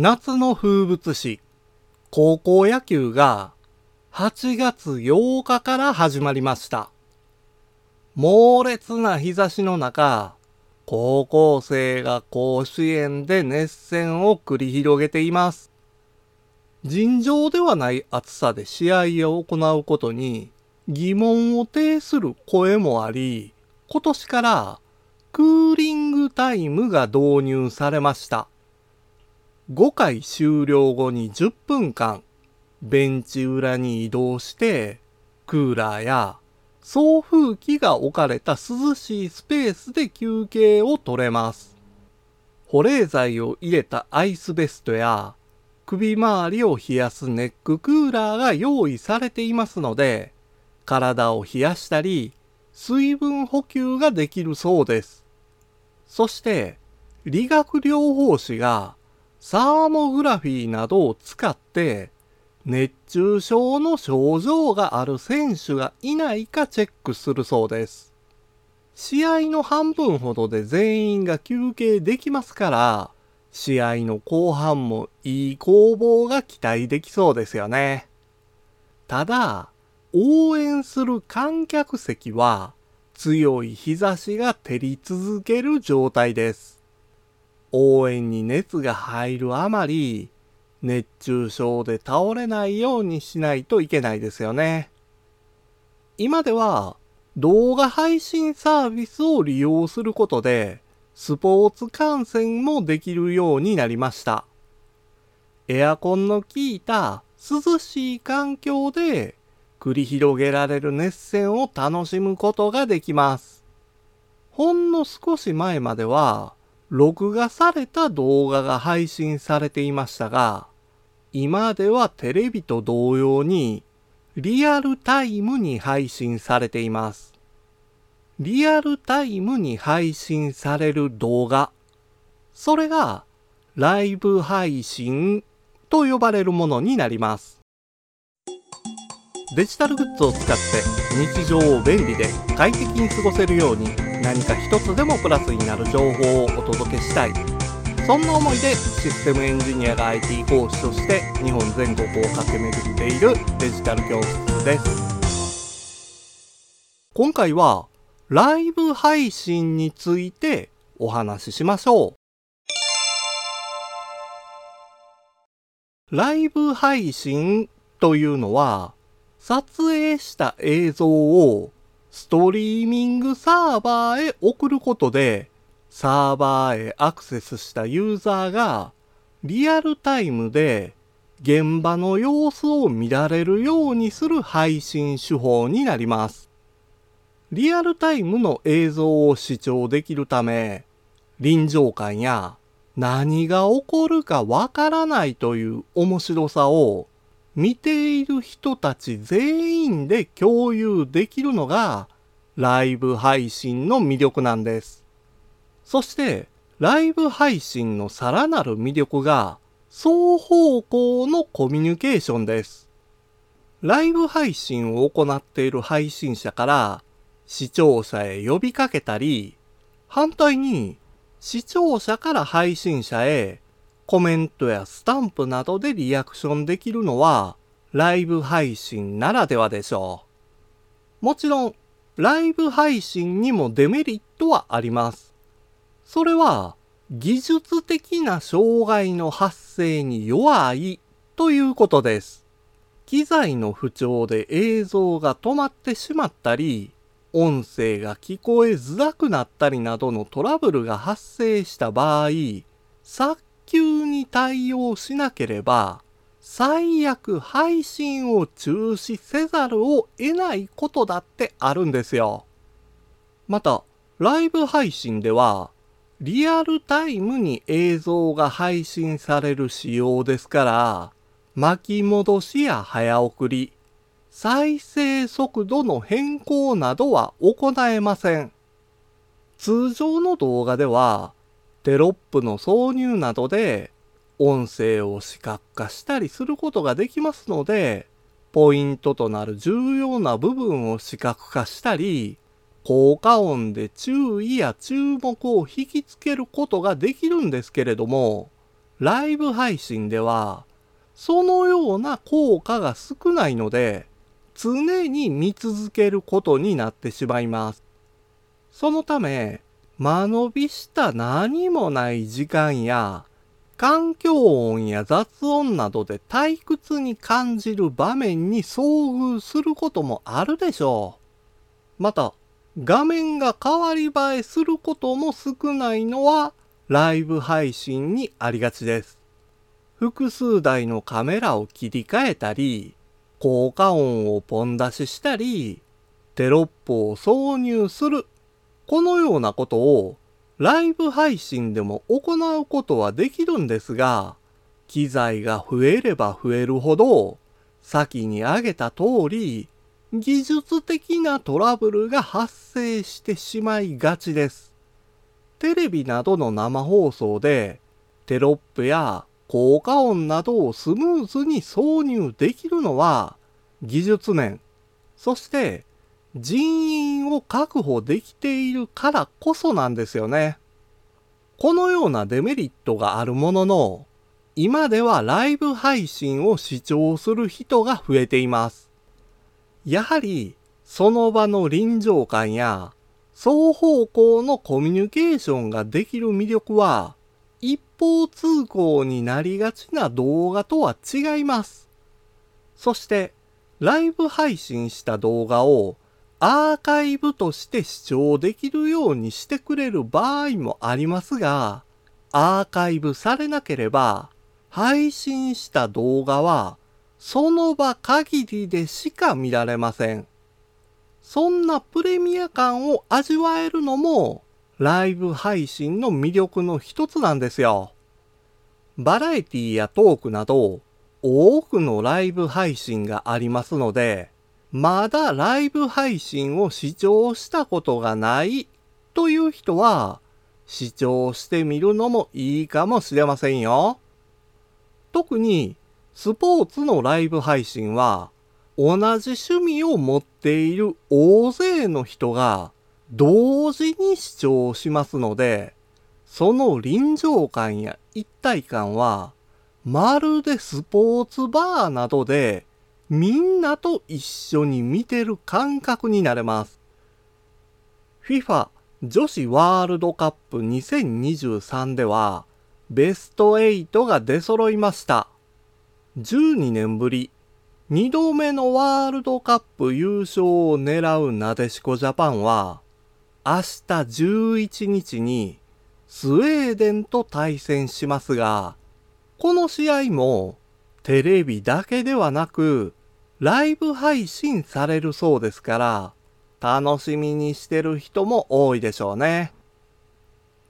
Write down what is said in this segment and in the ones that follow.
夏の風物詩、高校野球が8月8日から始まりました。猛烈な日差しの中、高校生が甲子園で熱戦を繰り広げています。尋常ではない暑さで試合を行うことに疑問を呈する声もあり、今年からクーリングタイムが導入されました。5回終了後に10分間、ベンチ裏に移動して、クーラーや送風機が置かれた涼しいスペースで休憩を取れます。保冷剤を入れたアイスベストや首周りを冷やすネッククーラーが用意されていますので、体を冷やしたり、水分補給ができるそうです。そして、理学療法士がサーモグラフィーなどを使って熱中症の症状がある選手がいないかチェックするそうです。試合の半分ほどで全員が休憩できますから、試合の後半もいい攻防が期待できそうですよね。ただ、応援する観客席は強い日差しが照り続ける状態です。応援に熱が入るあまり熱中症で倒れないようにしないといけないですよね。今では動画配信サービスを利用することでスポーツ観戦もできるようになりました。エアコンの効いた涼しい環境で繰り広げられる熱戦を楽しむことができます。ほんの少し前までは、録画された動画が配信されていましたが、今ではテレビと同様にリアルタイムに配信されています。リアルタイムに配信される動画、それがライブ配信と呼ばれるものになります。デジタルグッズを使って日常を便利で快適に過ごせるように何か一つでもプラスになる情報をお届けしたい。そんな思いでシステムエンジニアが IT 講師として日本全国を駆け巡っているデジタル教室です。今回はライブ配信についてお話ししましょう。ライブ配信というのは撮影した映像をストリーミングサーバーへ送ることで、サーバーへアクセスしたユーザーがリアルタイムで現場の様子を見られるようにする配信手法になります。リアルタイムの映像を視聴できるため、臨場感や何が起こるかわからないという面白さを見ている人たち全員で共有できるのがライブ配信の魅力なんです。そしてライブ配信のさらなる魅力が双方向のコミュニケーションです。ライブ配信を行っている配信者から視聴者へ呼びかけたり、反対に視聴者から配信者へコメントやスタンプなどでリアクションできるのはライブ配信ならではでしょう。もちろん、ライブ配信にもデメリットはあります。それは、技術的な障害の発生に弱いということです。機材の不調で映像が止まってしまったり、音声が聞こえづらくなったりなどのトラブルが発生した場合、急に対応しなければ、最悪配信を中止せざるを得ないことだってあるんですよ。また、ライブ配信では、リアルタイムに映像が配信される仕様ですから、巻き戻しや早送り、再生速度の変更などは行えません。通常の動画では、テロップの挿入などで音声を視覚化したりすることができますので、ポイントとなる重要な部分を視覚化したり、効果音で注意や注目を引きつけることができるんですけれども、ライブ配信では、そのような効果が少ないので、常に見続けることになってしまいます。そのため、間延びした何もない時間や、環境音や雑音などで退屈に感じる場面に遭遇することもあるでしょう。また、画面が変わり映えすることも少ないのはライブ配信にありがちです。複数台のカメラを切り替えたり、効果音をポン出ししたり、テロップを挿入する。このようなことをライブ配信でも行うことはできるんですが、機材が増えれば増えるほど、先に挙げた通り、技術的なトラブルが発生してしまいがちです。テレビなどの生放送でテロップや効果音などをスムーズに挿入できるのは技術面、そして人員を確保できているからこそなんですよね。このようなデメリットがあるものの、今ではライブ配信を視聴する人が増えています。やはりその場の臨場感や双方向のコミュニケーションができる魅力は一方通行になりがちな動画とは違います。そしてライブ配信した動画をアーカイブとして視聴できるようにしてくれる場合もありますが、アーカイブされなければ配信した動画はその場限りでしか見られません。そんなプレミア感を味わえるのもライブ配信の魅力の一つなんですよ。バラエティやトークなど多くのライブ配信がありますので、まだライブ配信を視聴したことがないという人は視聴してみるのもいいかもしれませんよ。特にスポーツのライブ配信は同じ趣味を持っている大勢の人が同時に視聴しますので、その臨場感や一体感はまるでスポーツバーなどでみんなと一緒に見てる感覚になれます。FIFA 女子ワールドカップ2023ではベスト8が出揃いました。12年ぶり2度目のワールドカップ優勝を狙うなでしこジャパンは明日11日にスウェーデンと対戦しますがこの試合もテレビだけではなくライブ配信されるそうですから楽しみにしてる人も多いでしょうね。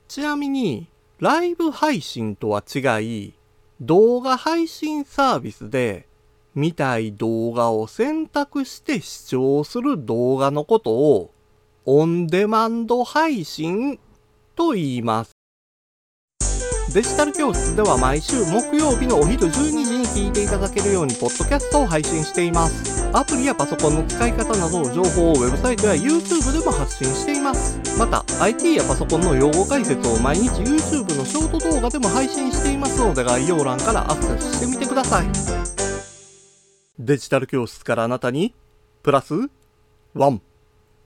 ちなみにライブ配信とは違い動画配信サービスで見たい動画を選択して視聴する動画のことをオンデマンド配信と言います。デジタル教室では毎週木曜日のお昼12時に聞いていただけるようにポッドキャストを配信しています。アプリやパソコンの使い方などの情報をウェブサイトや YouTube でも発信しています。また、IT やパソコンの用語解説を毎日 YouTube のショート動画でも配信していますので概要欄からアクセスしてみてください。デジタル教室からあなたに、プラス、ワン。